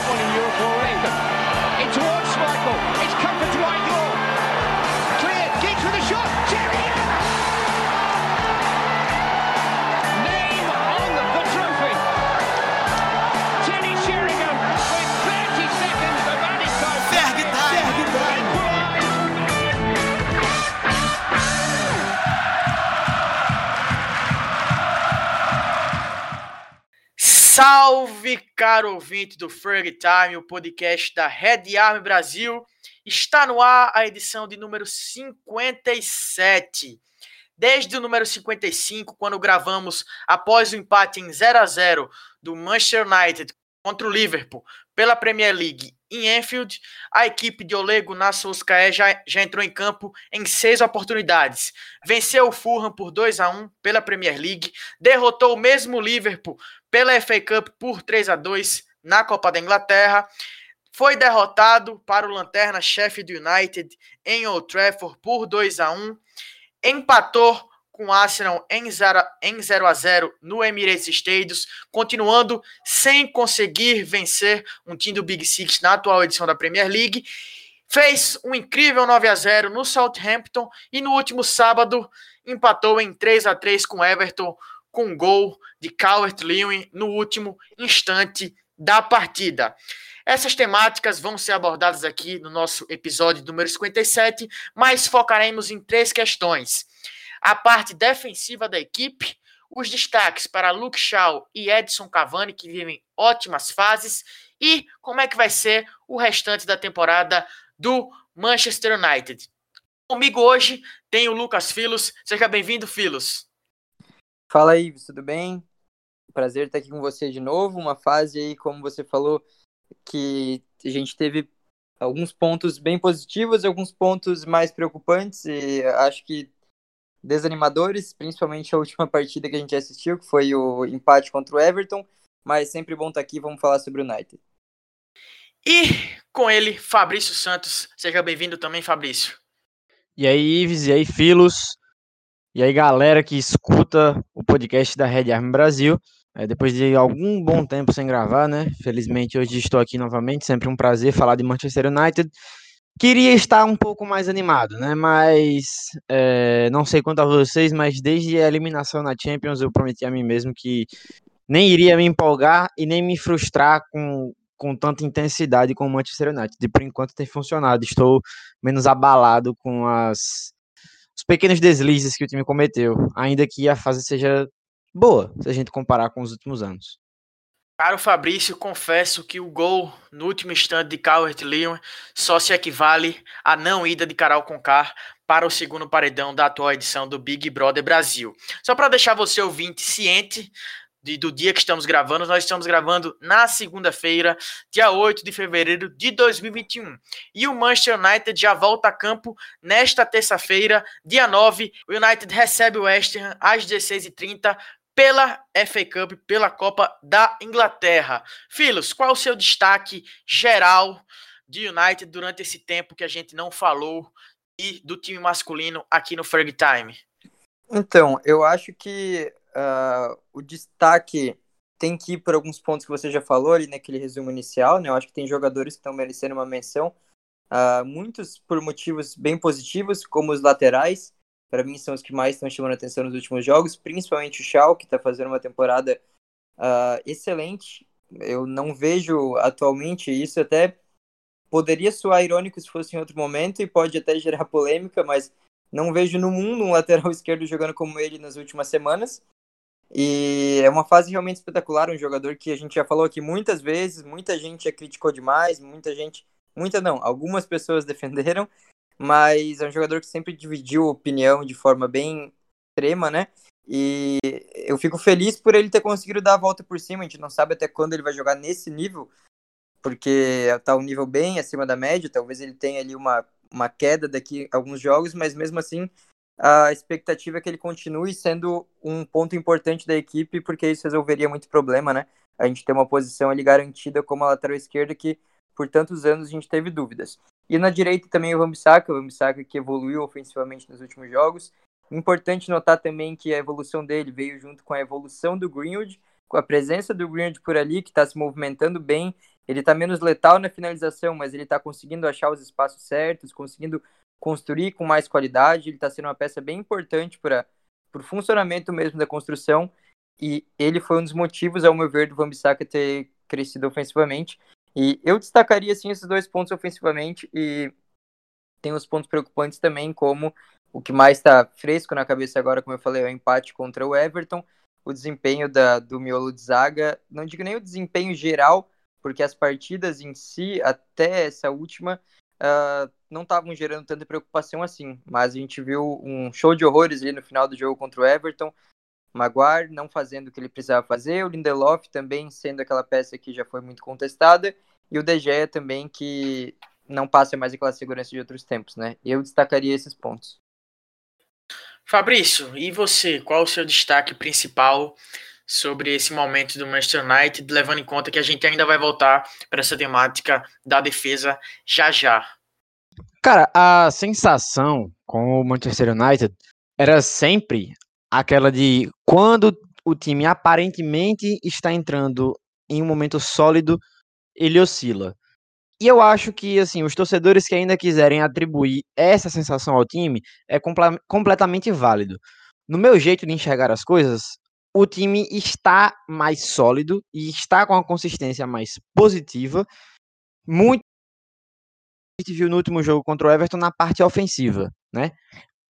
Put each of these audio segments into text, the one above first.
got one in Europe already. In towards Schmeichel. It's come for Dwight York. Clear. Giggs with a shot. Sheringham. Name on the trophy. Teddy Sheringham with 30 seconds of added time. Ferg Time. Equalised. Salve, caro ouvinte do Ferg Time, o podcast da Red Army Brasil. Está no ar a edição de número 57. Desde o número 55, quando gravamos após o empate em 0 a 0 do Manchester United contra o Liverpool pela Premier League em Anfield, a equipe de Ole Gunnar Solskjaer já, já entrou em campo em seis oportunidades. Venceu o Fulham por 2 a 1 pela Premier League, derrotou o mesmo Liverpool pela FA Cup por 3 a 2 na Copa da Inglaterra. Foi derrotado para o Lanterna Sheffield United em Old Trafford por 2 a 1. Empatou com o Arsenal em 0, em 0 a 0 no Emirates Stadium, continuando sem conseguir vencer um time do Big Six na atual edição da Premier League. Fez um incrível 9 a 0 no Southampton e no último sábado empatou em 3 a 3 com Everton com gol de Calvert-Lewin no último instante da partida. Essas temáticas vão ser abordadas aqui no nosso episódio número 57, mas focaremos em três questões. A parte defensiva da equipe, os destaques para Luke Shaw e Edson Cavani, que vivem ótimas fases, e como é que vai ser o restante da temporada do Manchester United. Comigo hoje tem o Lucas Filos. Seja bem-vindo, Filos. Fala aí, tudo bem? Prazer estar aqui com você de novo. Uma fase aí, como você falou, que a gente teve alguns pontos bem positivos e alguns pontos mais preocupantes, e acho que desanimadores, principalmente a última partida que a gente assistiu, que foi o empate contra o Everton, mas sempre bom estar aqui, vamos falar sobre o United. E com ele, Fabrício Santos. Seja bem-vindo também, Fabrício. E aí, Ives, e aí, Filos, e aí, galera que escuta o podcast da Red Army Brasil. É, depois de algum bom tempo sem gravar, né? Felizmente hoje estou aqui novamente, sempre um prazer falar de Manchester United. Queria estar um pouco mais animado, né? Mas é, não sei quanto a vocês, mas desde a eliminação na Champions eu prometi a mim mesmo que nem iria me empolgar e nem me frustrar com, com tanta intensidade com o Manchester United. E por enquanto tem funcionado. Estou menos abalado com as os pequenos deslizes que o time cometeu, ainda que a fase seja boa, se a gente comparar com os últimos anos. Caro Fabrício, confesso que o gol no último instante de Calvert-Lewin só se equivale à não ida de Carol Concar para o segundo paredão da atual edição do Big Brother Brasil. Só para deixar você ouvinte ciente de, do dia que estamos gravando, nós estamos gravando na segunda-feira, dia 8 de fevereiro de 2021. E o Manchester United já volta a campo nesta terça-feira, dia 9. O United recebe o West Ham às 16h30 pela FA Cup, pela Copa da Inglaterra. Filos, qual o seu destaque geral de United durante esse tempo que a gente não falou e do time masculino aqui no Ferg Time? Então, eu acho que uh, o destaque tem que ir por alguns pontos que você já falou ali naquele resumo inicial, né? Eu acho que tem jogadores que estão merecendo uma menção, uh, muitos por motivos bem positivos, como os laterais, para mim são os que mais estão chamando atenção nos últimos jogos, principalmente o Shaw, que está fazendo uma temporada uh, excelente. Eu não vejo atualmente isso, até poderia soar irônico se fosse em outro momento e pode até gerar polêmica, mas não vejo no mundo um lateral esquerdo jogando como ele nas últimas semanas. E é uma fase realmente espetacular, um jogador que a gente já falou aqui muitas vezes, muita gente já criticou demais, muita gente, muita não, algumas pessoas defenderam, mas é um jogador que sempre dividiu opinião de forma bem extrema, né? E eu fico feliz por ele ter conseguido dar a volta por cima, a gente não sabe até quando ele vai jogar nesse nível, porque tá um nível bem acima da média, talvez ele tenha ali uma, uma queda daqui a alguns jogos, mas mesmo assim a expectativa é que ele continue sendo um ponto importante da equipe, porque isso resolveria muito problema, né? A gente tem uma posição ali garantida como a lateral esquerda que por tantos anos a gente teve dúvidas. E na direita também o Vambisaka, o Vambisaka que evoluiu ofensivamente nos últimos jogos. Importante notar também que a evolução dele veio junto com a evolução do Greenwood, a presença do Greenwood por ali, que está se movimentando bem, ele está menos letal na finalização, mas ele está conseguindo achar os espaços certos, conseguindo construir com mais qualidade. Ele está sendo uma peça bem importante para o funcionamento mesmo da construção. E ele foi um dos motivos, ao meu ver, do Van Bissaka ter crescido ofensivamente. E eu destacaria, sim, esses dois pontos ofensivamente. E tem os pontos preocupantes também, como o que mais está fresco na cabeça agora, como eu falei, é o empate contra o Everton, o desempenho da, do miolo de zaga, não digo nem o desempenho geral, porque as partidas em si, até essa última, uh, não estavam gerando tanta preocupação assim, mas a gente viu um show de horrores ali no final do jogo contra o Everton, Maguire não fazendo o que ele precisava fazer, o Lindelof também sendo aquela peça que já foi muito contestada, e o De Gea também que não passa mais aquela segurança de outros tempos, né? Eu destacaria esses pontos. Fabrício, e você? Qual o seu destaque principal sobre esse momento do Manchester United, levando em conta que a gente ainda vai voltar para essa temática da defesa já já? Cara, a sensação com o Manchester United era sempre aquela de quando o time aparentemente está entrando em um momento sólido, ele oscila. E eu acho que, assim, os torcedores que ainda quiserem atribuir essa sensação ao time é compl completamente válido. No meu jeito de enxergar as coisas, o time está mais sólido e está com uma consistência mais positiva. Muito a gente viu no último jogo contra o Everton na parte ofensiva, né?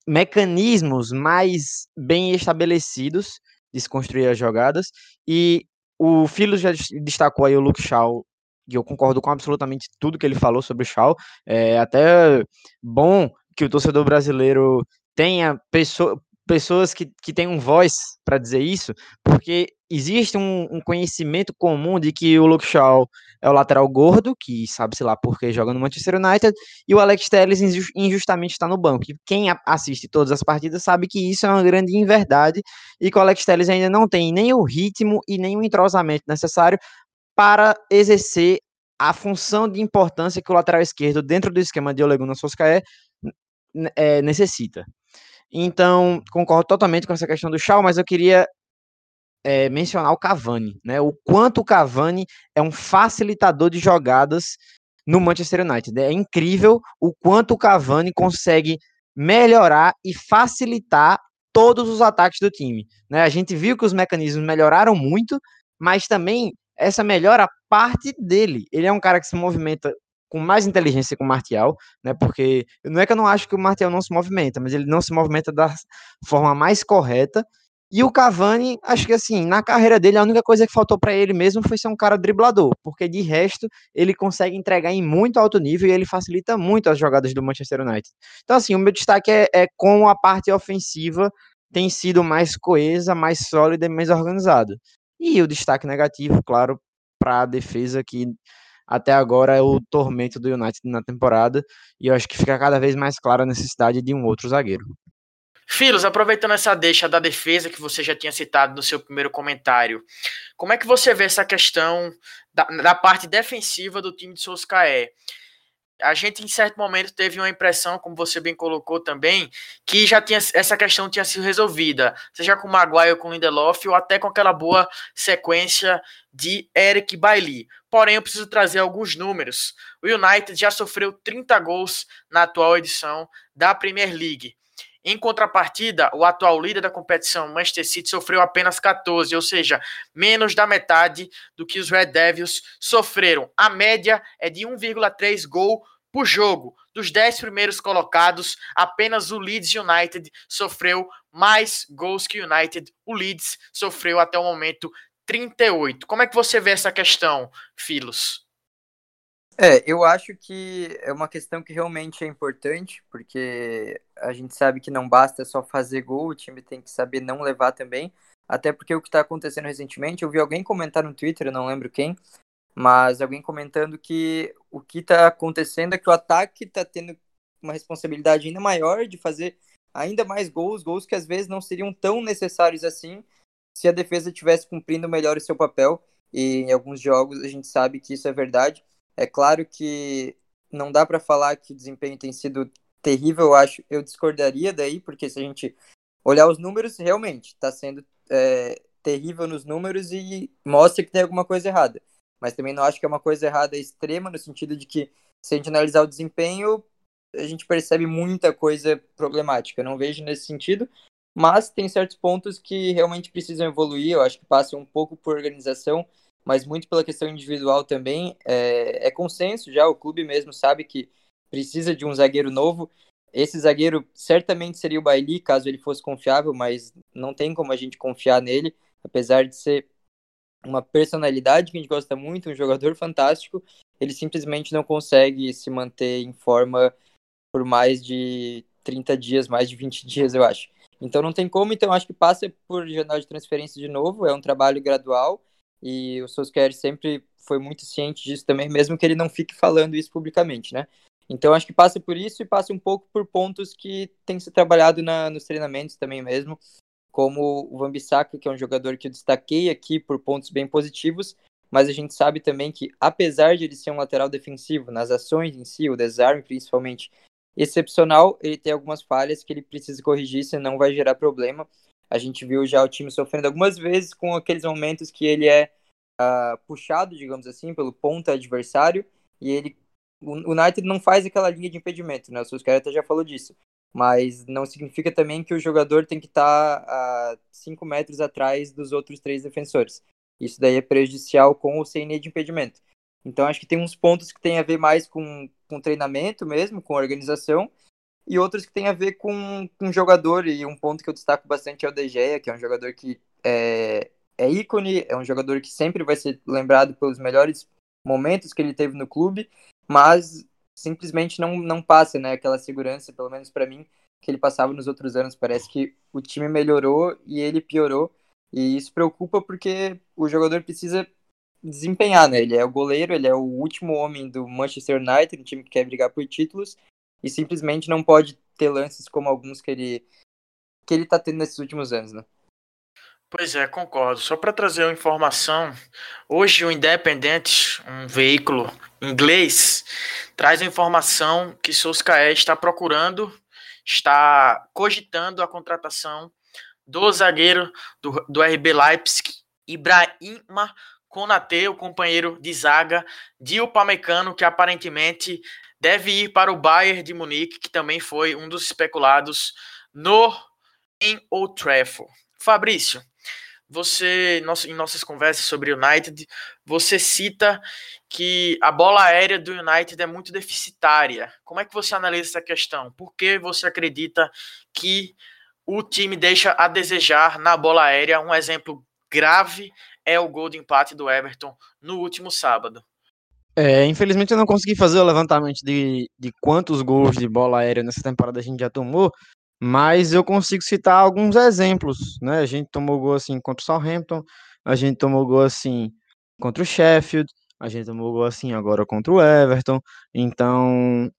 Mecanismos mais bem estabelecidos de se construir as jogadas e o Filo já destacou aí o Luke Shaw e eu concordo com absolutamente tudo que ele falou sobre o Shaw. É até bom que o torcedor brasileiro tenha pessoa, pessoas que, que têm um voz para dizer isso, porque existe um, um, conhecimento comum de que o Luke Shaw é o lateral gordo, que sabe-se lá porque joga no Manchester United, e o Alex Telles injustamente está no banco. E quem assiste todas as partidas sabe que isso é uma grande inverdade e que o Alex Telles ainda não tem nem o ritmo e nem o entrosamento necessário para exercer a função de importância que o lateral esquerdo, dentro do esquema de Ole Gunnar Solskjaer, é, necessita. Então, concordo totalmente com essa questão do Shaw, mas eu queria é, mencionar o Cavani, né? O quanto o Cavani é um facilitador de jogadas no Manchester United. É incrível o quanto o Cavani consegue melhorar e facilitar todos os ataques do time. Né? A gente viu que os mecanismos melhoraram muito, mas também essa melhora parte dele. Ele é um cara que se movimenta com mais inteligência que o Martial, né? Porque não é que eu não acho que o Martial não se movimenta, mas ele não se movimenta da forma mais correta. E o Cavani, acho que assim, na carreira dele, a única coisa que faltou para ele mesmo foi ser um cara driblador, porque de resto ele consegue entregar em muito alto nível e ele facilita muito as jogadas do Manchester United. Então, assim, o meu destaque é, é como a parte ofensiva tem sido mais coesa, mais sólida e mais organizada. E o destaque negativo, claro, para a defesa que até agora é o tormento do United na temporada, e eu acho que fica cada vez mais clara a necessidade de um outro zagueiro. Filos, aproveitando essa deixa da defesa que você já tinha citado no seu primeiro comentário, como é que você vê essa questão da, da parte defensiva do time de Solskjaer? A gente em certo momento teve uma impressão, como você bem colocou também, que já tinha essa questão tinha sido resolvida, seja com o Maguire ou com o Lindelof, ou até com aquela boa sequência de Eric Bailly. Porém, eu preciso trazer alguns números. O United já sofreu 30 gols na atual edição da Premier League. Em contrapartida, o atual líder da competição, Manchester City, sofreu apenas 14, ou seja, menos da metade do que os Red Devils sofreram. A média é de 1,3 gol por jogo. Dos 10 primeiros colocados, apenas o Leeds United sofreu mais gols que o United. O Leeds sofreu até o momento 38. Como é que você vê essa questão, Filos? É, eu acho que é uma questão que realmente é importante, porque a gente sabe que não basta só fazer gol, o time tem que saber não levar também. Até porque o que está acontecendo recentemente, eu vi alguém comentar no Twitter, não lembro quem, mas alguém comentando que o que está acontecendo é que o ataque está tendo uma responsabilidade ainda maior de fazer ainda mais gols, gols que às vezes não seriam tão necessários assim se a defesa tivesse cumprindo melhor o seu papel. E em alguns jogos a gente sabe que isso é verdade. É claro que não dá para falar que o desempenho tem sido terrível, eu acho. Eu discordaria daí, porque se a gente olhar os números, realmente está sendo é, terrível nos números e mostra que tem alguma coisa errada. Mas também não acho que é uma coisa errada extrema, no sentido de que, se a gente analisar o desempenho, a gente percebe muita coisa problemática. Não vejo nesse sentido, mas tem certos pontos que realmente precisam evoluir. Eu acho que passa um pouco por organização, mas muito pela questão individual também. É, é consenso já, o clube mesmo sabe que precisa de um zagueiro novo. Esse zagueiro certamente seria o Bailey, caso ele fosse confiável, mas não tem como a gente confiar nele, apesar de ser uma personalidade que a gente gosta muito, um jogador fantástico, ele simplesmente não consegue se manter em forma por mais de 30 dias, mais de 20 dias, eu acho. Então não tem como, então acho que passa por jornal de transferência de novo, é um trabalho gradual e o Solskjaer sempre foi muito ciente disso também, mesmo que ele não fique falando isso publicamente, né? Então acho que passa por isso e passa um pouco por pontos que tem que ser trabalhado na, nos treinamentos também mesmo, como o Van Bissaka, que é um jogador que eu destaquei aqui por pontos bem positivos, mas a gente sabe também que apesar de ele ser um lateral defensivo nas ações em si, o desarme principalmente, excepcional, ele tem algumas falhas que ele precisa corrigir, senão vai gerar problema. A gente viu já o time sofrendo algumas vezes com aqueles momentos que ele é uh, puxado, digamos assim, pelo ponta adversário, e ele o United não faz aquela linha de impedimento, né? O até já falou disso. Mas não significa também que o jogador tem que estar a 5 metros atrás dos outros três defensores. Isso daí é prejudicial com sem linha de impedimento. Então acho que tem uns pontos que tem a ver mais com, com treinamento mesmo, com organização, e outros que tem a ver com, com jogador, e um ponto que eu destaco bastante é o De Gea, que é um jogador que é, é ícone, é um jogador que sempre vai ser lembrado pelos melhores momentos que ele teve no clube, mas simplesmente não, não passa, né, aquela segurança, pelo menos para mim, que ele passava nos outros anos. Parece que o time melhorou e ele piorou, e isso preocupa porque o jogador precisa desempenhar, né? Ele é o goleiro, ele é o último homem do Manchester United, um time que quer brigar por títulos, e simplesmente não pode ter lances como alguns que ele que ele tá tendo nesses últimos anos, né? Pois é, concordo. Só para trazer uma informação, hoje o Independente, um veículo inglês, traz a informação que Solskjaer está procurando, está cogitando a contratação do zagueiro do, do RB Leipzig, Ibrahima Konate, o companheiro de zaga de Upamecano, que aparentemente deve ir para o Bayern de Munique, que também foi um dos especulados no em Old Trafford. Fabrício, você em nossas conversas sobre o United, você cita que a bola aérea do United é muito deficitária. Como é que você analisa essa questão? Por que você acredita que o time deixa a desejar na bola aérea? Um exemplo grave é o gol de empate do Everton no último sábado. É, infelizmente eu não consegui fazer o levantamento de, de quantos gols de bola aérea nessa temporada a gente já tomou, mas eu consigo citar alguns exemplos, né? A gente tomou gol assim contra o Southampton, a gente tomou gol assim contra o Sheffield, a gente tomou gol assim agora contra o Everton. Então,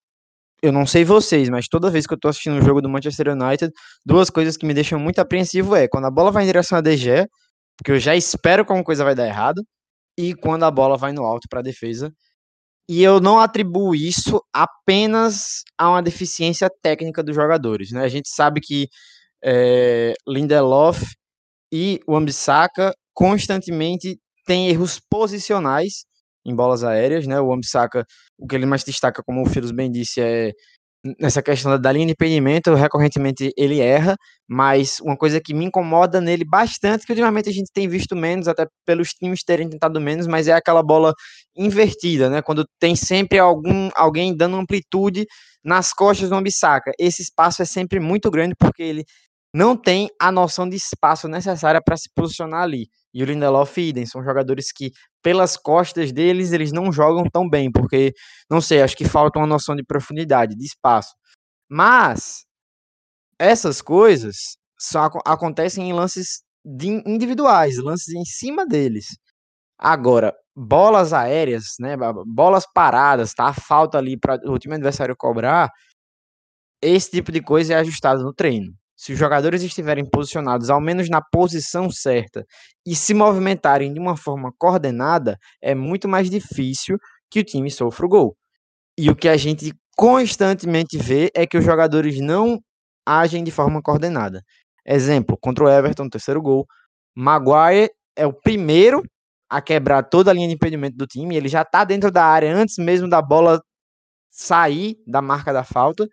eu não sei vocês, mas toda vez que eu tô assistindo um jogo do Manchester United, duas coisas que me deixam muito apreensivo é quando a bola vai em direção à DG, porque eu já espero que alguma coisa vai dar errado, e quando a bola vai no alto para a defesa. E eu não atribuo isso apenas a uma deficiência técnica dos jogadores. Né? A gente sabe que é, Lindelof e o Ambissaca constantemente têm erros posicionais em bolas aéreas. Né? O Ambissaca, o que ele mais destaca, como o Firos bem disse, é nessa questão da linha de impedimento, recorrentemente ele erra, mas uma coisa que me incomoda nele bastante, que ultimamente a gente tem visto menos, até pelos times terem tentado menos, mas é aquela bola invertida, né? Quando tem sempre algum alguém dando amplitude nas costas do Ambissaca. Esse espaço é sempre muito grande porque ele não tem a noção de espaço necessária para se posicionar ali. E o Lindelof e Iden são jogadores que, pelas costas deles, eles não jogam tão bem, porque, não sei, acho que falta uma noção de profundidade, de espaço. Mas, essas coisas só acontecem em lances individuais, lances em cima deles. Agora, bolas aéreas, né, bolas paradas, tá? Falta ali para o time adversário cobrar. Esse tipo de coisa é ajustado no treino. Se os jogadores estiverem posicionados ao menos na posição certa e se movimentarem de uma forma coordenada, é muito mais difícil que o time sofra o gol. E o que a gente constantemente vê é que os jogadores não agem de forma coordenada. Exemplo, contra o Everton, terceiro gol, Maguire é o primeiro a quebrar toda a linha de impedimento do time. Ele já está dentro da área antes mesmo da bola sair da marca da falta,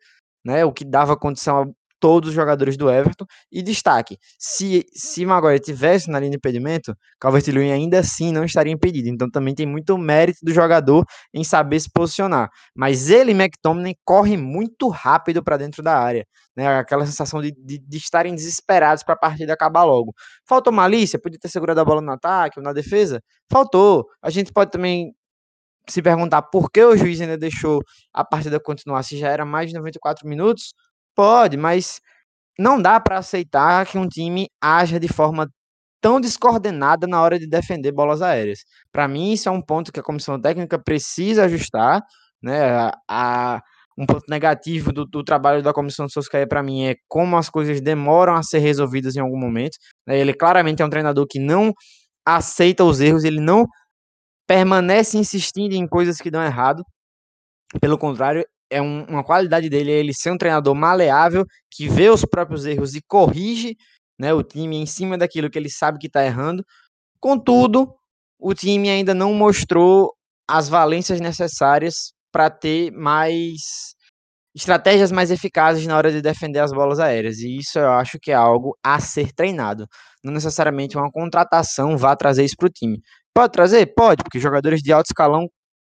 né? O que dava condição todos os jogadores do Everton. E destaque: se, se Maguire tivesse na linha de impedimento, Calvert-Lewin ainda assim não estaria impedido. Então também tem muito mérito do jogador em saber se posicionar. Mas ele McTominay corre muito rápido para dentro da área. Né, aquela sensação de, de, de estarem desesperados para a partida acabar logo. Faltou malícia? Podia ter segurado a bola no ataque ou na defesa? Faltou. A gente pode também se perguntar por que o juiz ainda deixou a partida continuar se já era mais de 94 minutos. Pode, mas não dá para aceitar que um time haja de forma tão descoordenada na hora de defender bolas aéreas. Para mim, isso é um ponto que a comissão técnica precisa ajustar, né? A, um ponto negativo do, do trabalho da comissão de Soscaia para mim é como as coisas demoram a ser resolvidas em algum momento. Né? Ele claramente é um treinador que não aceita os erros, ele não permanece insistindo em coisas que dão errado. Pelo contrário, é um, uma qualidade dele é ele ser um treinador maleável, que vê os próprios erros e corrige né, o time em cima daquilo que ele sabe que está errando. Contudo, o time ainda não mostrou as valências necessárias para ter mais estratégias mais eficazes na hora de defender as bolas aéreas. E isso eu acho que é algo a ser treinado. Não necessariamente uma contratação vá trazer isso para o time. Pode trazer? Pode, porque jogadores de alto escalão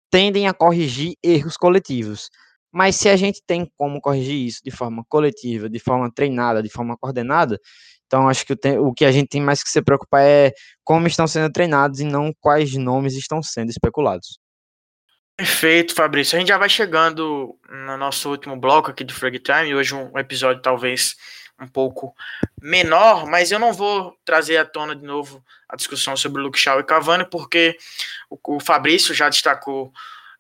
tendem a corrigir erros coletivos. Mas se a gente tem como corrigir isso de forma coletiva, de forma treinada, de forma coordenada, então acho que o, o que a gente tem mais que se preocupar é como estão sendo treinados e não quais nomes estão sendo especulados. Perfeito, Fabrício. A gente já vai chegando no nosso último bloco aqui do Frag Time. Hoje um episódio talvez um pouco menor, mas eu não vou trazer à tona de novo a discussão sobre Luke Shaw e Cavani, porque o, o Fabrício já destacou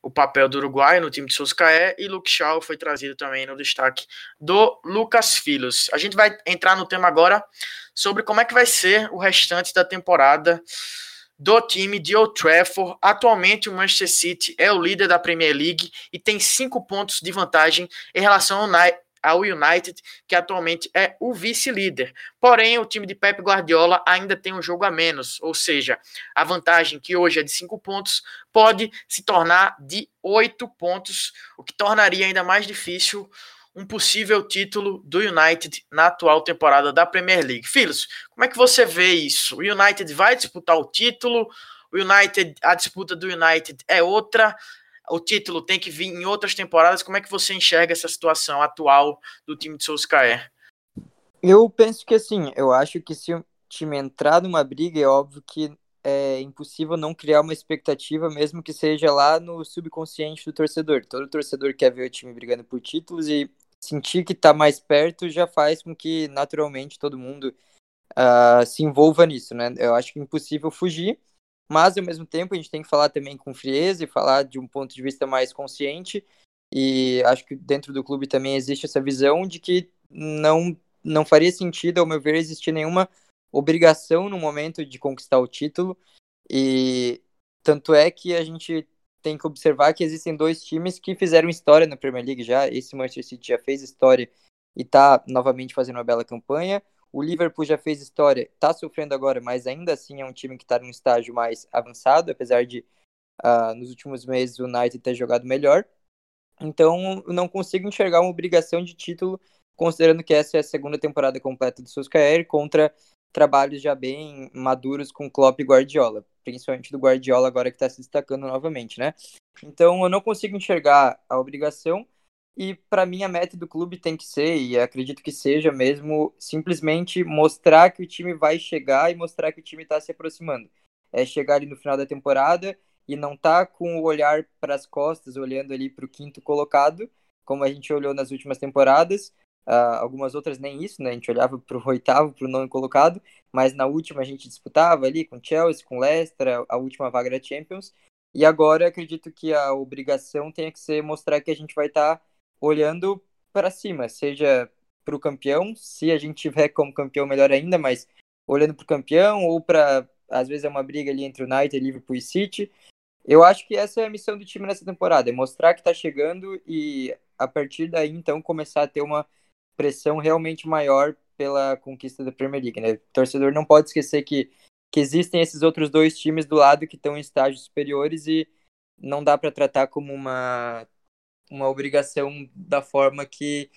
o papel do Uruguai no time de Soscaé e Luke Shaw foi trazido também no destaque do Lucas Filhos. A gente vai entrar no tema agora sobre como é que vai ser o restante da temporada do time de Old Trafford. Atualmente o Manchester City é o líder da Premier League e tem cinco pontos de vantagem em relação ao United, que atualmente é o vice-líder. Porém, o time de Pep Guardiola ainda tem um jogo a menos, ou seja, a vantagem que hoje é de 5 pontos pode se tornar de 8 pontos, o que tornaria ainda mais difícil um possível título do United na atual temporada da Premier League. Filhos, como é que você vê isso? O United vai disputar o título? O United, a disputa do United é outra o título tem que vir em outras temporadas. Como é que você enxerga essa situação atual do time de Solskjaer? Eu penso que assim, eu acho que se o time entrar numa briga, é óbvio que é impossível não criar uma expectativa, mesmo que seja lá no subconsciente do torcedor. Todo torcedor quer ver o time brigando por títulos e sentir que está mais perto já faz com que naturalmente todo mundo uh, se envolva nisso, né? Eu acho que é impossível fugir mas ao mesmo tempo a gente tem que falar também com frieza e falar de um ponto de vista mais consciente. E acho que dentro do clube também existe essa visão de que não, não faria sentido, ao meu ver, existir nenhuma obrigação no momento de conquistar o título. E tanto é que a gente tem que observar que existem dois times que fizeram história na Premier League já. Esse Manchester City já fez história e está novamente fazendo uma bela campanha. O Liverpool já fez história, está sofrendo agora, mas ainda assim é um time que está num estágio mais avançado, apesar de uh, nos últimos meses o United ter jogado melhor. Então, não consigo enxergar uma obrigação de título, considerando que essa é a segunda temporada completa do Solskjaer contra trabalhos já bem maduros com Klopp e Guardiola, principalmente do Guardiola agora que está se destacando novamente, né? Então, eu não consigo enxergar a obrigação, e para mim a meta do clube tem que ser, e acredito que seja mesmo, simplesmente mostrar que o time vai chegar e mostrar que o time está se aproximando. É chegar ali no final da temporada e não tá com o olhar para as costas, olhando ali para o quinto colocado, como a gente olhou nas últimas temporadas. Uh, algumas outras nem isso, né? A gente olhava para o oitavo, para o nono colocado, mas na última a gente disputava ali com Chelsea, com Leicester, a última vaga da Champions. E agora acredito que a obrigação tem que ser mostrar que a gente vai estar tá olhando para cima, seja para o campeão, se a gente tiver como campeão, melhor ainda, mas olhando para o campeão, ou para, às vezes, é uma briga ali entre United, Liverpool e City. Eu acho que essa é a missão do time nessa temporada, é mostrar que está chegando e, a partir daí, então, começar a ter uma pressão realmente maior pela conquista da Premier League, né? O torcedor não pode esquecer que, que existem esses outros dois times do lado que estão em estágios superiores e não dá para tratar como uma, uma obrigação da forma que,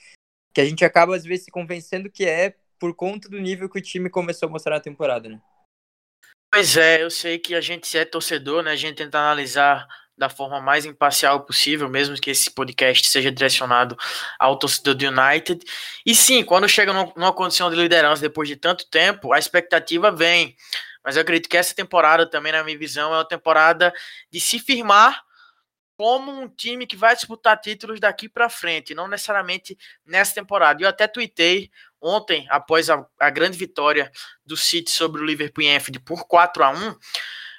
que a gente acaba às vezes se convencendo que é por conta do nível que o time começou a mostrar na temporada, né? Pois é, eu sei que a gente é torcedor, né? A gente tenta analisar da forma mais imparcial possível, mesmo que esse podcast seja direcionado ao torcedor do United. E sim, quando chega numa condição de liderança depois de tanto tempo, a expectativa vem. Mas eu acredito que essa temporada também, na minha visão, é uma temporada de se firmar como um time que vai disputar títulos daqui para frente, não necessariamente nessa temporada. Eu até tuitei ontem, após a, a grande vitória do City sobre o Liverpool em Anfield por 4 a 1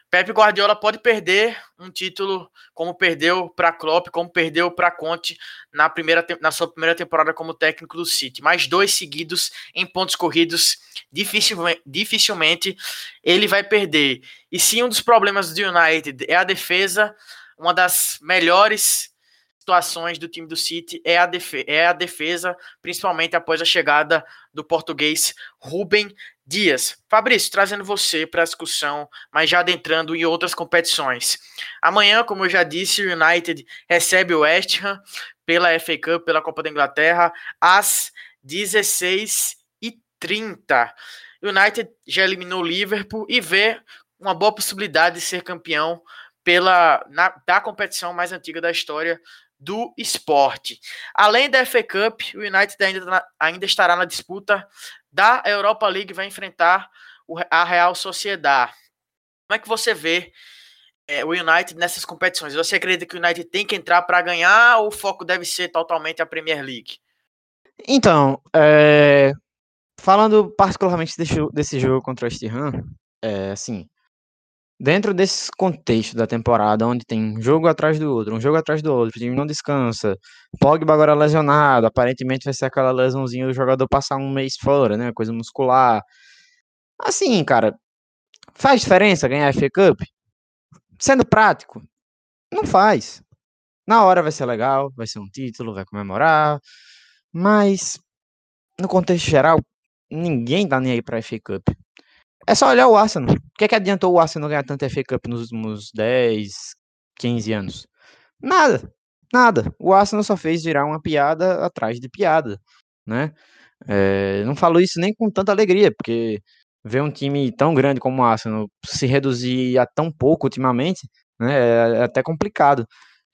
Pepe Guardiola pode perder um título como perdeu para Klopp, como perdeu para Conte na primeira na sua primeira temporada como técnico do City. Mais dois seguidos em pontos corridos, dificilmente, dificilmente ele vai perder. E sim, um dos problemas do United é a defesa, uma das melhores situações do time do City é a, defesa, é a defesa, principalmente após a chegada do português Rubem Dias. Fabrício, trazendo você para a discussão, mas já adentrando em outras competições. Amanhã, como eu já disse, o United recebe o West Ham pela FA Cup, pela Copa da Inglaterra, às 16h30. O United já eliminou o Liverpool e vê uma boa possibilidade de ser campeão pela na, da competição mais antiga da história do esporte. Além da FA Cup, o United ainda, tá ainda estará na disputa da Europa League, vai enfrentar a Real Sociedade. Como é que você vê é, o United nessas competições? Você acredita que o United tem que entrar para ganhar ou o foco deve ser totalmente a Premier League? Então, é, falando particularmente desse, desse jogo contra o West Ham, é, assim, Dentro desse contexto da temporada, onde tem um jogo atrás do outro, um jogo atrás do outro, o time não descansa, Pogba agora lesionado, aparentemente vai ser aquela lesãozinha do jogador passar um mês fora, né, coisa muscular. Assim, cara, faz diferença ganhar a FA Cup? Sendo prático, não faz. Na hora vai ser legal, vai ser um título, vai comemorar, mas no contexto geral, ninguém tá nem aí pra FA Cup. É só olhar o Arsenal. O que, é que adiantou o Arsenal ganhar tanto FA Cup nos últimos 10, 15 anos? Nada. Nada. O Arsenal só fez virar uma piada atrás de piada, né? É, não falo isso nem com tanta alegria, porque ver um time tão grande como o Arsenal se reduzir a tão pouco ultimamente, né, é, é até complicado.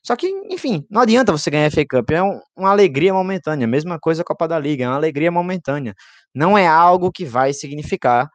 Só que, enfim, não adianta você ganhar FA Cup, é um, uma alegria momentânea, mesma coisa a Copa da Liga, é uma alegria momentânea. Não é algo que vai significar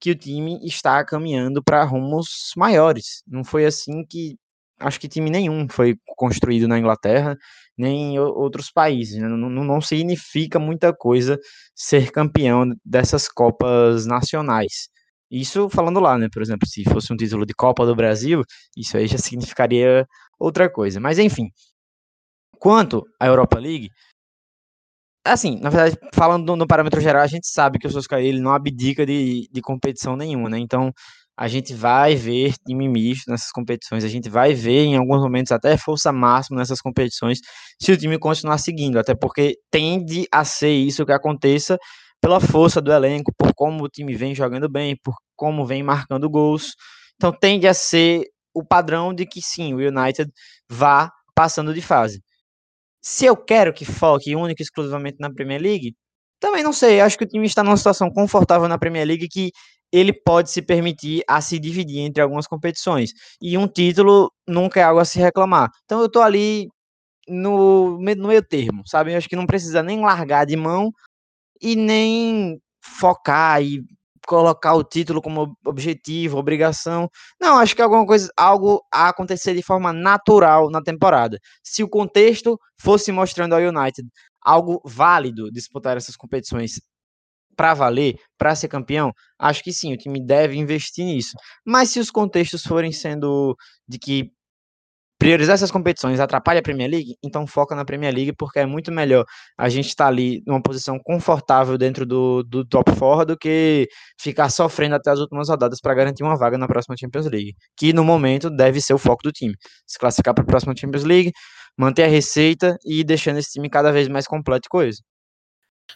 que o time está caminhando para rumos maiores. Não foi assim que acho que time nenhum foi construído na Inglaterra, nem em outros países. Né? Não, não, significa muita coisa ser campeão dessas Copas nacionais. Isso falando lá, né? Por exemplo, se fosse um título de Copa do Brasil, isso aí já significaria outra coisa. Mas enfim, quanto à Europa League, assim, na verdade, falando no parâmetro geral, a gente sabe que o Solskjaer ele não abdica de, de competição nenhuma, né? Então, a gente vai ver time misto nessas competições, a gente vai ver em alguns momentos até força máxima nessas competições, se o time continuar seguindo, até porque tende a ser isso que aconteça pela força do elenco, por como o time vem jogando bem, por como vem marcando gols. Então, tende a ser o padrão de que sim, o United vá passando de fase. Se eu quero que foque única e exclusivamente na Premier League, também não sei. Acho que o time está numa situação confortável na Premier League que ele pode se permitir a se dividir entre algumas competições. E um título nunca é algo a se reclamar. Então eu tô ali no, no meio termo, sabe? Eu acho que não precisa nem largar de mão e nem focar e colocar o título como objetivo, obrigação. Não, acho que alguma coisa, algo a acontecer de forma natural na temporada. Se o contexto fosse mostrando ao United algo válido disputar essas competições para valer, para ser campeão, acho que sim, o time deve investir nisso. Mas se os contextos forem sendo de que priorizar essas competições atrapalha a Premier League, então foca na Premier League, porque é muito melhor a gente estar tá ali numa posição confortável dentro do, do top 4 do que ficar sofrendo até as últimas rodadas para garantir uma vaga na próxima Champions League, que no momento deve ser o foco do time. Se classificar para a próxima Champions League, manter a receita e ir deixando esse time cada vez mais completo e coisa.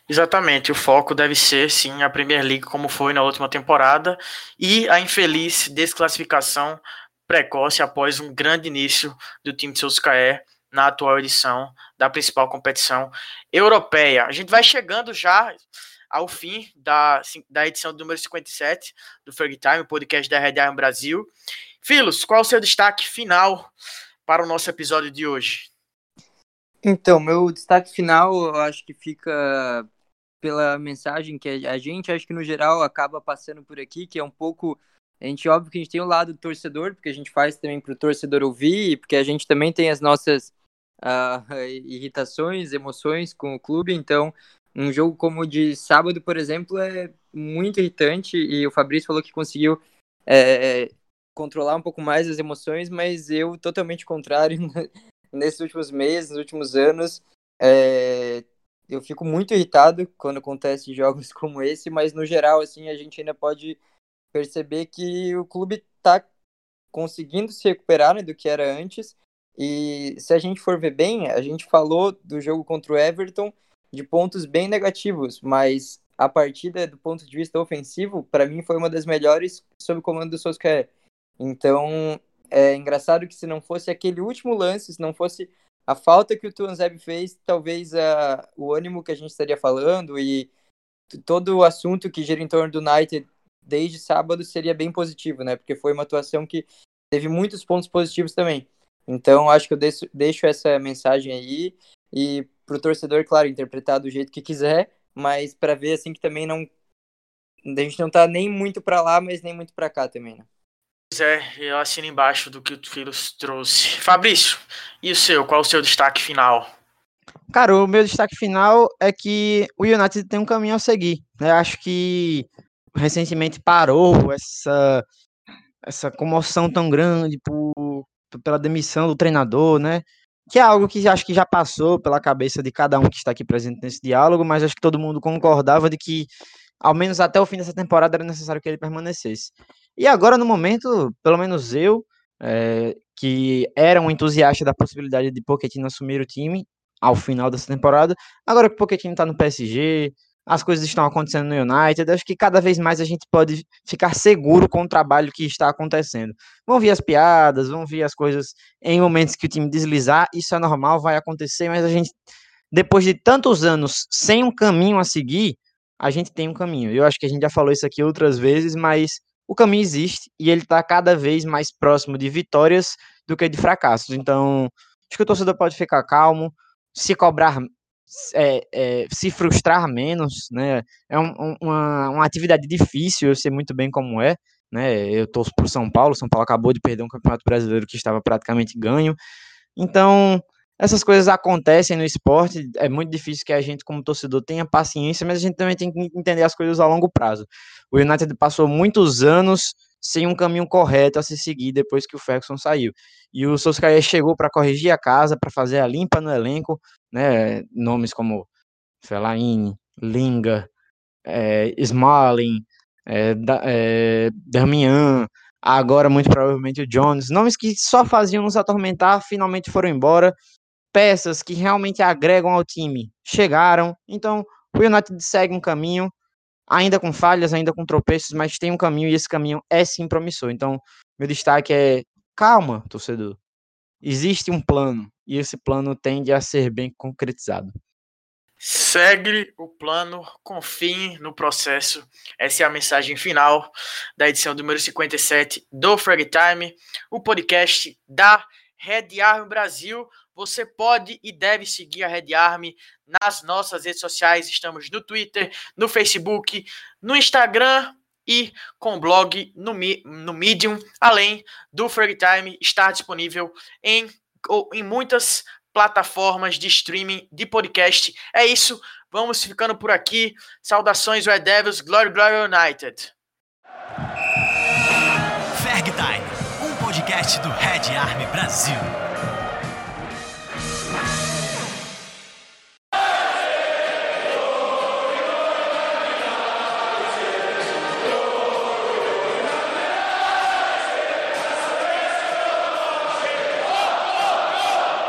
Exatamente, o foco deve ser sim a Premier League como foi na última temporada e a infeliz desclassificação precoce após um grande início do time de Solskjaer na atual edição da principal competição europeia. A gente vai chegando já ao fim da, da edição número 57 do Ferg Time, podcast da Red Iron Brasil. Filos, qual o seu destaque final para o nosso episódio de hoje? Então, meu destaque final, eu acho que fica pela mensagem que a gente, acho que no geral, acaba passando por aqui, que é um pouco. A gente, óbvio que a gente tem o lado do torcedor, porque a gente faz também para o torcedor ouvir, porque a gente também tem as nossas uh, irritações, emoções com o clube. Então, um jogo como o de sábado, por exemplo, é muito irritante e o Fabrício falou que conseguiu é, controlar um pouco mais as emoções, mas eu totalmente contrário nesses últimos meses, nos últimos anos. É, eu fico muito irritado quando acontece jogos como esse, mas no geral, assim, a gente ainda pode perceber que o clube está conseguindo se recuperar né, do que era antes. E se a gente for ver bem, a gente falou do jogo contra o Everton de pontos bem negativos, mas a partida do ponto de vista ofensivo, para mim foi uma das melhores sob o comando do Solskjaer. Então, é engraçado que se não fosse aquele último lance, se não fosse a falta que o Tuanzeb fez, talvez a, o ânimo que a gente estaria falando e todo o assunto que gira em torno do United desde sábado seria bem positivo, né? Porque foi uma atuação que teve muitos pontos positivos também. Então, acho que eu deixo, deixo essa mensagem aí e para o torcedor, claro, interpretar do jeito que quiser, mas para ver assim que também não a gente não tá nem muito para lá, mas nem muito para cá também, né? Pois é, eu assino embaixo do que o Filos trouxe. Fabrício, e o seu? Qual o seu destaque final? Cara, o meu destaque final é que o United tem um caminho a seguir. Né? Acho que recentemente parou essa, essa comoção tão grande por, pela demissão do treinador, né? que é algo que acho que já passou pela cabeça de cada um que está aqui presente nesse diálogo, mas acho que todo mundo concordava de que, ao menos até o fim dessa temporada, era necessário que ele permanecesse. E agora, no momento, pelo menos eu, é, que era um entusiasta da possibilidade de Pochettino assumir o time ao final dessa temporada, agora que Pochettino está no PSG, as coisas estão acontecendo no United, acho que cada vez mais a gente pode ficar seguro com o trabalho que está acontecendo. Vão vir as piadas, vão vir as coisas em momentos que o time deslizar, isso é normal, vai acontecer, mas a gente, depois de tantos anos sem um caminho a seguir, a gente tem um caminho. Eu acho que a gente já falou isso aqui outras vezes, mas o caminho existe e ele está cada vez mais próximo de vitórias do que de fracassos. Então, acho que o torcedor pode ficar calmo, se cobrar é, é, se frustrar menos, né? É um, uma, uma atividade difícil, eu sei muito bem como é, né? Eu torço para o São Paulo, São Paulo acabou de perder um campeonato brasileiro que estava praticamente ganho. Então, essas coisas acontecem no esporte, é muito difícil que a gente, como torcedor, tenha paciência, mas a gente também tem que entender as coisas a longo prazo. O United passou muitos anos sem um caminho correto a se seguir depois que o Ferguson saiu. E o Solskjaer chegou para corrigir a casa, para fazer a limpa no elenco, né? Nomes como Fellaini, Linga, é, Smalling, é, é, Darmian, agora muito provavelmente o Jones, nomes que só faziam nos atormentar, finalmente foram embora. Peças que realmente agregam ao time chegaram. Então, o United segue um caminho ainda com falhas, ainda com tropeços, mas tem um caminho e esse caminho é sim promissor. Então, meu destaque é calma, torcedor. Existe um plano e esse plano tende a ser bem concretizado. Segue o plano, confie no processo. Essa é a mensagem final da edição número 57 do Frag Time, o podcast da Red Army Brasil. Você pode e deve seguir a Red Army nas nossas redes sociais. Estamos no Twitter, no Facebook, no Instagram e com blog no, no Medium, além do Frag Time estar disponível em, em muitas plataformas de streaming de podcast. É isso, vamos ficando por aqui. Saudações Red Devils, Glory Glory United. Ferg Time, um podcast do Red Army Brasil.